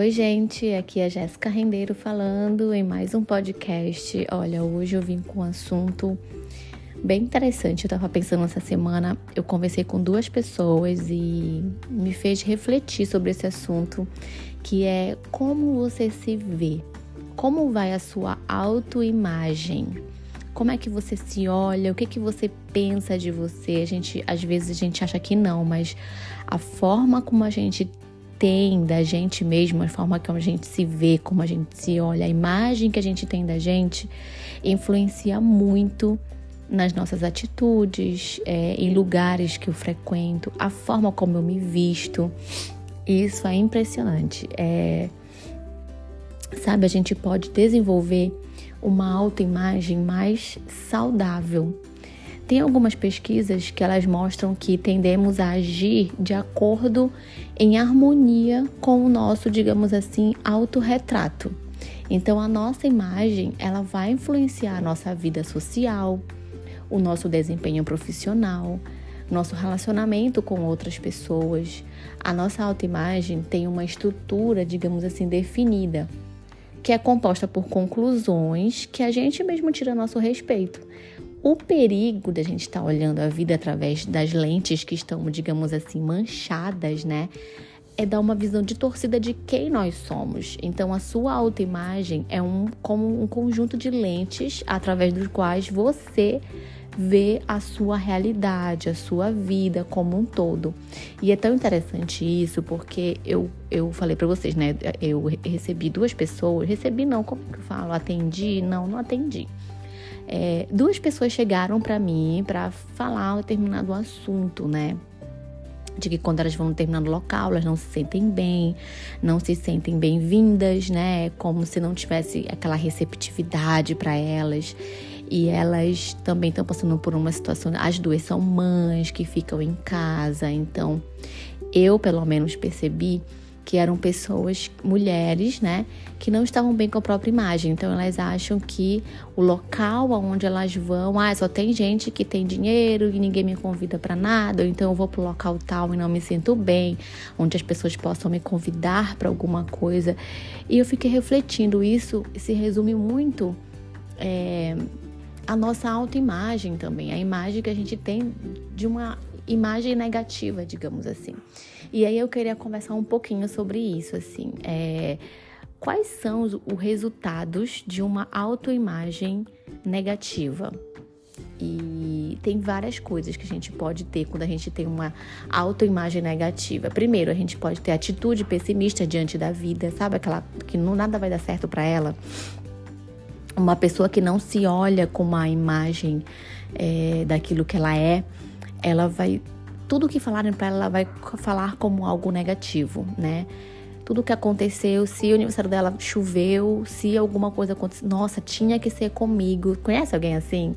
Oi, gente, aqui é Jéssica Rendeiro falando em mais um podcast. Olha, hoje eu vim com um assunto bem interessante. Eu tava pensando essa semana, eu conversei com duas pessoas e me fez refletir sobre esse assunto, que é como você se vê. Como vai a sua autoimagem? Como é que você se olha? O que que você pensa de você? A gente, às vezes a gente acha que não, mas a forma como a gente tem da gente mesmo, a forma como a gente se vê, como a gente se olha, a imagem que a gente tem da gente, influencia muito nas nossas atitudes, é, em lugares que eu frequento, a forma como eu me visto. Isso é impressionante. É, sabe, a gente pode desenvolver uma autoimagem mais saudável, tem algumas pesquisas que elas mostram que tendemos a agir de acordo em harmonia com o nosso, digamos assim, autorretrato. Então a nossa imagem, ela vai influenciar a nossa vida social, o nosso desempenho profissional, nosso relacionamento com outras pessoas. A nossa autoimagem tem uma estrutura, digamos assim, definida, que é composta por conclusões que a gente mesmo tira nosso respeito. O perigo da gente estar tá olhando a vida através das lentes que estão, digamos assim, manchadas, né? É dar uma visão de torcida de quem nós somos. Então, a sua autoimagem é um, como um conjunto de lentes através dos quais você vê a sua realidade, a sua vida como um todo. E é tão interessante isso porque eu, eu falei para vocês, né? Eu recebi duas pessoas, recebi não, como que eu falo? Atendi? Não, não atendi é, duas pessoas chegaram para mim para falar um determinado assunto, né? de que quando elas vão no determinado local, elas não se sentem bem, não se sentem bem-vindas, né? Como se não tivesse aquela receptividade para elas. E elas também estão passando por uma situação. As duas são mães que ficam em casa, então eu, pelo menos, percebi que eram pessoas, mulheres, né, que não estavam bem com a própria imagem. Então elas acham que o local aonde elas vão, ah, só tem gente que tem dinheiro e ninguém me convida para nada, ou então eu vou pro local tal e não me sinto bem, onde as pessoas possam me convidar para alguma coisa. E eu fiquei refletindo isso, se resume muito é, a nossa autoimagem também, a imagem que a gente tem de uma imagem negativa, digamos assim. E aí eu queria conversar um pouquinho sobre isso, assim. É, quais são os, os resultados de uma autoimagem negativa? E tem várias coisas que a gente pode ter quando a gente tem uma autoimagem negativa. Primeiro, a gente pode ter atitude pessimista diante da vida, sabe? Aquela que não nada vai dar certo para ela. Uma pessoa que não se olha com uma imagem é, daquilo que ela é, ela vai tudo que falarem para ela, ela vai falar como algo negativo, né? Tudo que aconteceu, se o aniversário dela choveu, se alguma coisa aconteceu, nossa, tinha que ser comigo. Conhece alguém assim?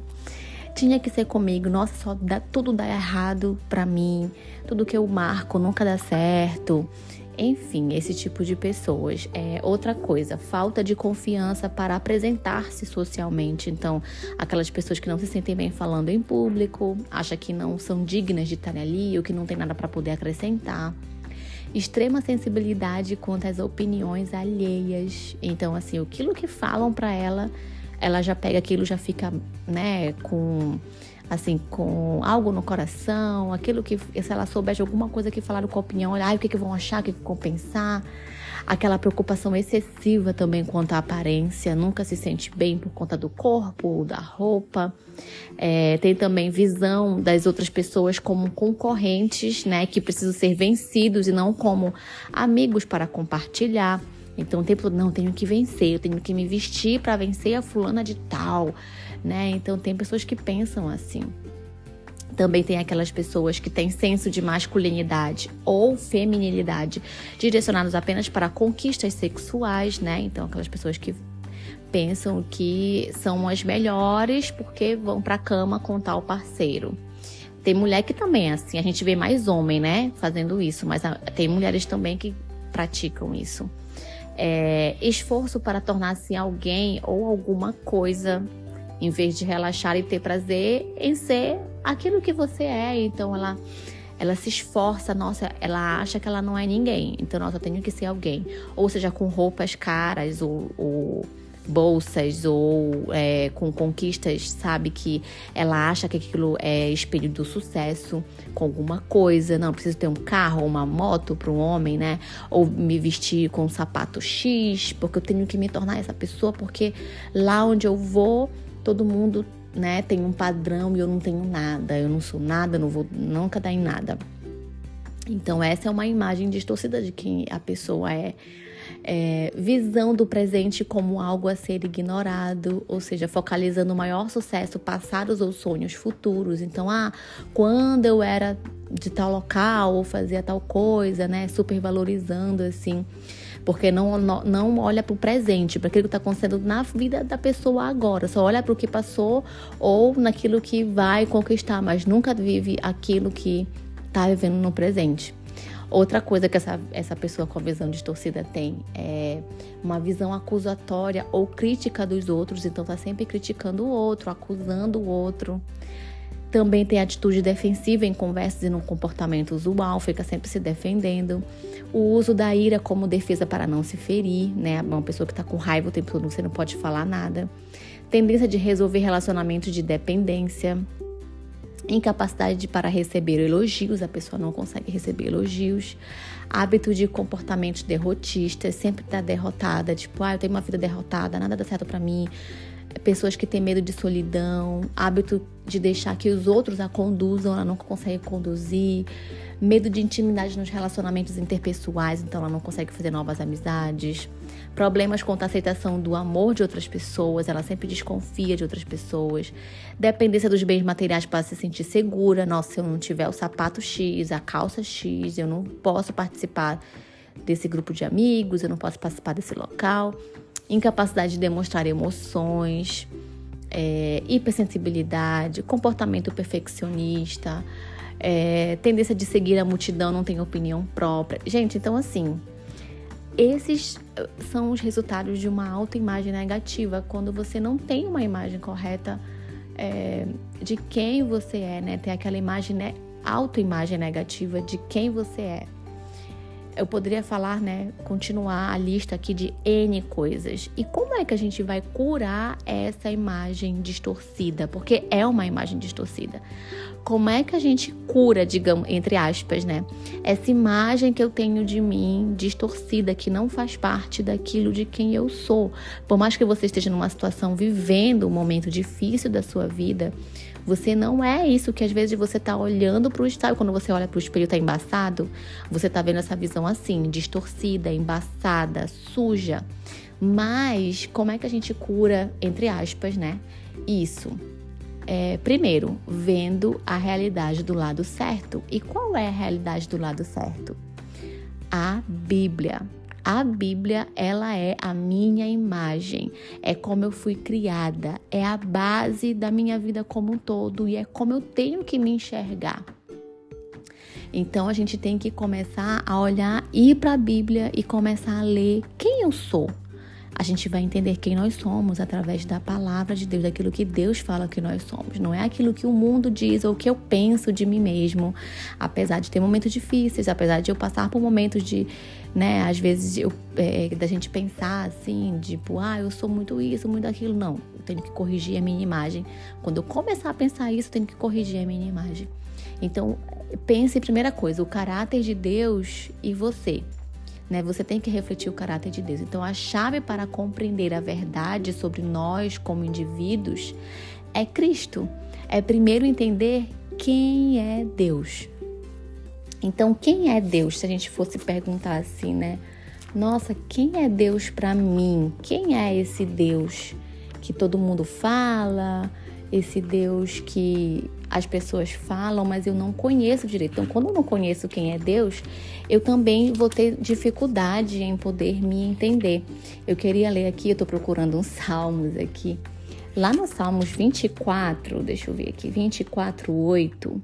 Tinha que ser comigo. Nossa, só dá, tudo dá errado para mim. Tudo que eu marco nunca dá certo. Enfim, esse tipo de pessoas. É outra coisa, falta de confiança para apresentar-se socialmente. Então, aquelas pessoas que não se sentem bem falando em público, acham que não são dignas de estar ali ou que não tem nada para poder acrescentar. Extrema sensibilidade quanto às opiniões alheias. Então, assim, aquilo que falam para ela, ela já pega aquilo, já fica, né, com assim, com algo no coração, aquilo que, se ela souber de alguma coisa que falaram com a opinião, olha, ai, o que, que vão achar, o que, que vão pensar. Aquela preocupação excessiva também quanto à aparência, nunca se sente bem por conta do corpo, da roupa. É, tem também visão das outras pessoas como concorrentes, né, que precisam ser vencidos e não como amigos para compartilhar. Então, o tempo todo, não, tenho que vencer, eu tenho que me vestir para vencer a fulana de tal, né? Então, tem pessoas que pensam assim. Também tem aquelas pessoas que têm senso de masculinidade ou feminilidade direcionados apenas para conquistas sexuais, né? Então, aquelas pessoas que pensam que são as melhores porque vão para cama com tal parceiro. Tem mulher que também é assim, a gente vê mais homem, né, fazendo isso, mas tem mulheres também que praticam isso é, esforço para tornar-se alguém ou alguma coisa, em vez de relaxar e ter prazer em ser aquilo que você é. Então ela ela se esforça, nossa, ela acha que ela não é ninguém. Então, nossa, eu tenho que ser alguém. Ou seja, com roupas caras ou, ou bolsas ou é, com conquistas, sabe? Que ela acha que aquilo é espelho do sucesso com alguma coisa. Não, preciso ter um carro ou uma moto para um homem, né? Ou me vestir com um sapato X, porque eu tenho que me tornar essa pessoa, porque lá onde eu vou, todo mundo né, tem um padrão e eu não tenho nada, eu não sou nada, não vou nunca dar em nada. Então, essa é uma imagem distorcida de quem a pessoa é. É. visão do presente como algo a ser ignorado, ou seja, focalizando o maior sucesso passados ou sonhos futuros. Então, ah, quando eu era de tal local ou fazia tal coisa, né, supervalorizando assim porque não, não, não olha para o presente, para aquilo que está acontecendo na vida da pessoa agora, só olha para o que passou ou naquilo que vai conquistar, mas nunca vive aquilo que está vivendo no presente. Outra coisa que essa, essa pessoa com visão distorcida tem é uma visão acusatória ou crítica dos outros, então está sempre criticando o outro, acusando o outro. Também tem atitude defensiva em conversas e no comportamento usual, fica sempre se defendendo. O uso da ira como defesa para não se ferir, né? Uma pessoa que está com raiva o tempo todo, você não pode falar nada. Tendência de resolver relacionamentos de dependência. Incapacidade para receber elogios, a pessoa não consegue receber elogios. Hábito de comportamentos derrotistas, sempre está derrotada, tipo, ah, eu tenho uma vida derrotada, nada dá certo para mim pessoas que têm medo de solidão, hábito de deixar que os outros a conduzam, ela não consegue conduzir, medo de intimidade nos relacionamentos interpessoais, então ela não consegue fazer novas amizades, problemas com a aceitação do amor de outras pessoas, ela sempre desconfia de outras pessoas, dependência dos bens materiais para se sentir segura, nossa, se eu não tiver o sapato X, a calça X, eu não posso participar desse grupo de amigos, eu não posso participar desse local incapacidade de demonstrar emoções, é, hipersensibilidade, comportamento perfeccionista, é, tendência de seguir a multidão, não tem opinião própria. Gente, então assim, esses eh, são os resultados de uma autoimagem negativa, quando você não tem uma imagem correta é, de quem você é, né? Tem aquela imagem, né? Autoimagem negativa de quem você é eu poderia falar, né, continuar a lista aqui de N coisas. E como é que a gente vai curar essa imagem distorcida? Porque é uma imagem distorcida. Como é que a gente cura, digamos, entre aspas, né, essa imagem que eu tenho de mim distorcida, que não faz parte daquilo de quem eu sou? Por mais que você esteja numa situação vivendo um momento difícil da sua vida, você não é isso que às vezes você tá olhando para o espelho. Quando você olha para o espelho tá embaçado, você tá vendo essa visão assim, distorcida, embaçada, suja. Mas como é que a gente cura, entre aspas, né? Isso. É, primeiro, vendo a realidade do lado certo. E qual é a realidade do lado certo? A Bíblia. A Bíblia, ela é a minha imagem, é como eu fui criada, é a base da minha vida como um todo e é como eu tenho que me enxergar. Então a gente tem que começar a olhar, ir para a Bíblia e começar a ler quem eu sou, a gente vai entender quem nós somos através da palavra de Deus, daquilo que Deus fala que nós somos. Não é aquilo que o mundo diz ou que eu penso de mim mesmo. Apesar de ter momentos difíceis, apesar de eu passar por momentos de, né, às vezes eu, é, da gente pensar assim, tipo, ah, eu sou muito isso, muito aquilo. Não, eu tenho que corrigir a minha imagem. Quando eu começar a pensar isso, eu tenho que corrigir a minha imagem. Então, pense, primeira coisa, o caráter de Deus e você né? Você tem que refletir o caráter de Deus. Então, a chave para compreender a verdade sobre nós como indivíduos é Cristo. É primeiro entender quem é Deus. Então, quem é Deus? Se a gente fosse perguntar assim, né? Nossa, quem é Deus para mim? Quem é esse Deus que todo mundo fala? Esse Deus que as pessoas falam, mas eu não conheço direito. Então, quando eu não conheço quem é Deus, eu também vou ter dificuldade em poder me entender. Eu queria ler aqui, eu estou procurando uns salmos aqui. Lá no Salmos 24, deixa eu ver aqui, 24, 8,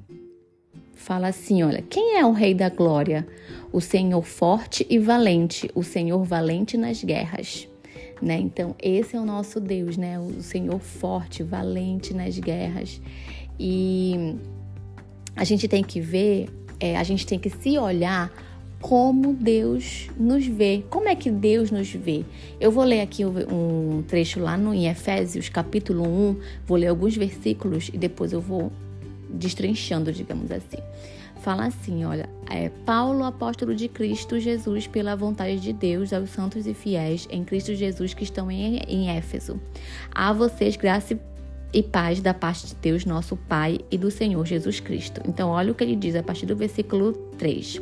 fala assim: olha, quem é o Rei da Glória? O Senhor forte e valente, o Senhor valente nas guerras. Né? Então, esse é o nosso Deus, né? O Senhor forte, valente nas guerras. E a gente tem que ver é, a gente tem que se olhar como Deus nos vê. Como é que Deus nos vê? Eu vou ler aqui um trecho lá no, em Efésios, capítulo 1, vou ler alguns versículos e depois eu vou destrinchando, digamos assim. Fala assim, olha, é, Paulo, apóstolo de Cristo Jesus, pela vontade de Deus, aos santos e fiéis em Cristo Jesus que estão em, em Éfeso. A vocês graça e paz da parte de Deus, nosso Pai, e do Senhor Jesus Cristo. Então, olha o que ele diz a partir do versículo 3.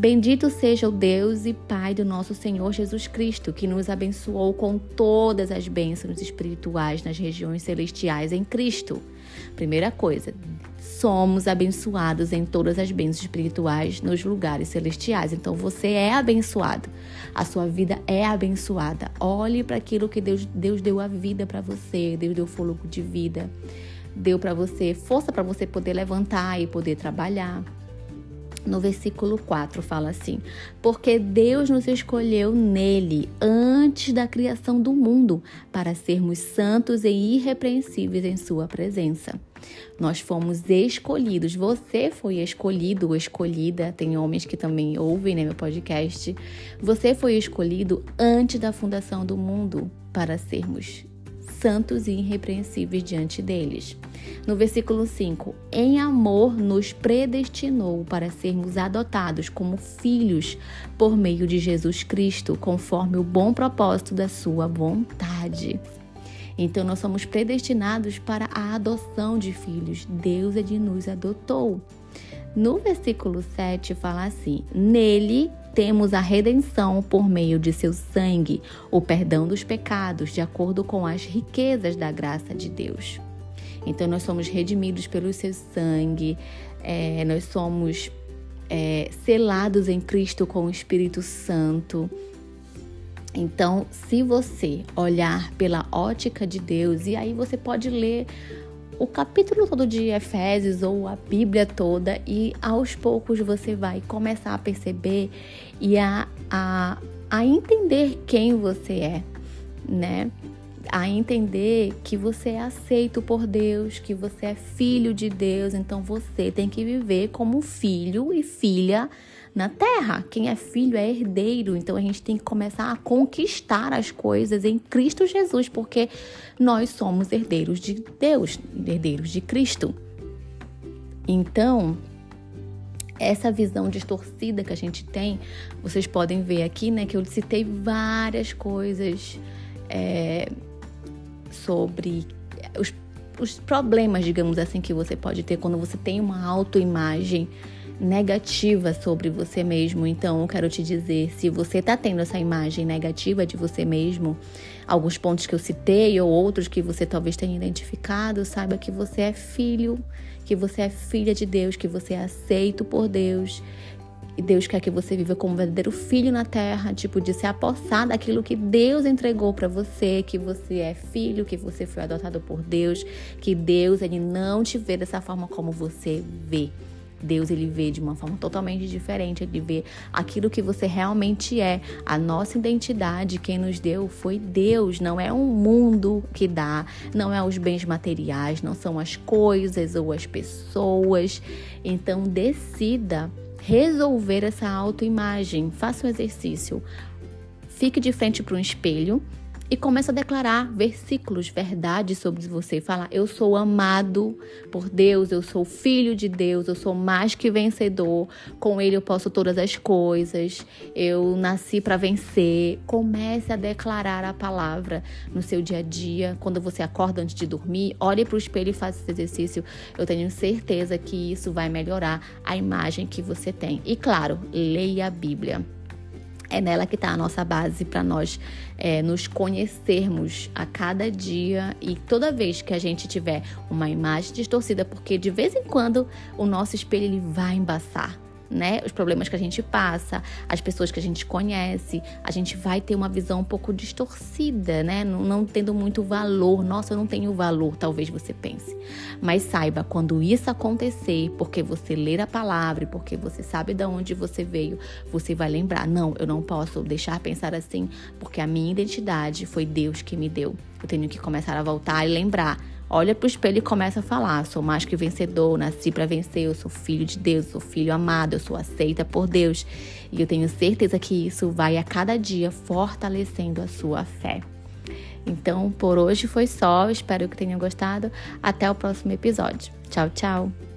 Bendito seja o Deus e Pai do nosso Senhor Jesus Cristo, que nos abençoou com todas as bênçãos espirituais nas regiões celestiais em Cristo. Primeira coisa, somos abençoados em todas as bênçãos espirituais nos lugares celestiais. Então você é abençoado. A sua vida é abençoada. Olhe para aquilo que Deus, Deus deu a vida para você, Deus deu fôlego de vida, deu para você força para você poder levantar e poder trabalhar no versículo 4 fala assim: Porque Deus nos escolheu nele antes da criação do mundo para sermos santos e irrepreensíveis em Sua presença. Nós fomos escolhidos, você foi escolhido ou escolhida. Tem homens que também ouvem né, meu podcast. Você foi escolhido antes da fundação do mundo para sermos santos e irrepreensíveis diante deles. No versículo 5, em amor nos predestinou para sermos adotados como filhos por meio de Jesus Cristo, conforme o bom propósito da sua vontade. Então nós somos predestinados para a adoção de filhos. Deus é de nos adotou. No versículo 7 fala assim: Nele temos a redenção por meio de seu sangue, o perdão dos pecados, de acordo com as riquezas da graça de Deus. Então, nós somos redimidos pelo seu sangue, é, nós somos é, selados em Cristo com o Espírito Santo. Então, se você olhar pela ótica de Deus, e aí você pode ler o capítulo todo de Efésios ou a Bíblia toda e aos poucos você vai começar a perceber e a, a, a entender quem você é, né? A entender que você é aceito por Deus, que você é filho de Deus, então você tem que viver como filho e filha na terra. Quem é filho é herdeiro, então a gente tem que começar a conquistar as coisas em Cristo Jesus, porque nós somos herdeiros de Deus, herdeiros de Cristo. Então, essa visão distorcida que a gente tem, vocês podem ver aqui, né, que eu citei várias coisas é, sobre os, os problemas, digamos assim, que você pode ter quando você tem uma autoimagem negativa sobre você mesmo. Então, eu quero te dizer, se você está tendo essa imagem negativa de você mesmo, alguns pontos que eu citei ou outros que você talvez tenha identificado, saiba que você é filho, que você é filha de Deus, que você é aceito por Deus. E Deus quer que você viva como um verdadeiro filho na terra, tipo de se apossar daquilo que Deus entregou para você, que você é filho, que você foi adotado por Deus, que Deus ele não te vê dessa forma como você vê. Deus ele vê de uma forma totalmente diferente, ele vê aquilo que você realmente é. A nossa identidade, quem nos deu foi Deus, não é um mundo que dá, não é os bens materiais, não são as coisas ou as pessoas. Então decida resolver essa autoimagem. Faça um exercício. Fique de frente para um espelho e começa a declarar versículos, verdades sobre você. Fala: Eu sou amado por Deus, eu sou filho de Deus, eu sou mais que vencedor. Com Ele eu posso todas as coisas. Eu nasci para vencer. Comece a declarar a palavra no seu dia a dia. Quando você acorda antes de dormir, olhe para o espelho e faça esse exercício. Eu tenho certeza que isso vai melhorar a imagem que você tem. E claro, leia a Bíblia. É nela que está a nossa base para nós é, nos conhecermos a cada dia e toda vez que a gente tiver uma imagem distorcida, porque de vez em quando o nosso espelho ele vai embaçar né, os problemas que a gente passa, as pessoas que a gente conhece, a gente vai ter uma visão um pouco distorcida, né, não, não tendo muito valor. Nossa, eu não tenho valor, talvez você pense. Mas saiba, quando isso acontecer, porque você ler a palavra, porque você sabe de onde você veio, você vai lembrar: não, eu não posso deixar pensar assim, porque a minha identidade foi Deus que me deu. Eu tenho que começar a voltar e lembrar olha para o espelho e começa a falar: sou mais que vencedor, nasci para vencer, eu sou filho de Deus, sou filho amado, eu sou aceita por Deus. E eu tenho certeza que isso vai a cada dia fortalecendo a sua fé. Então, por hoje foi só. Espero que tenham gostado. Até o próximo episódio. Tchau, tchau.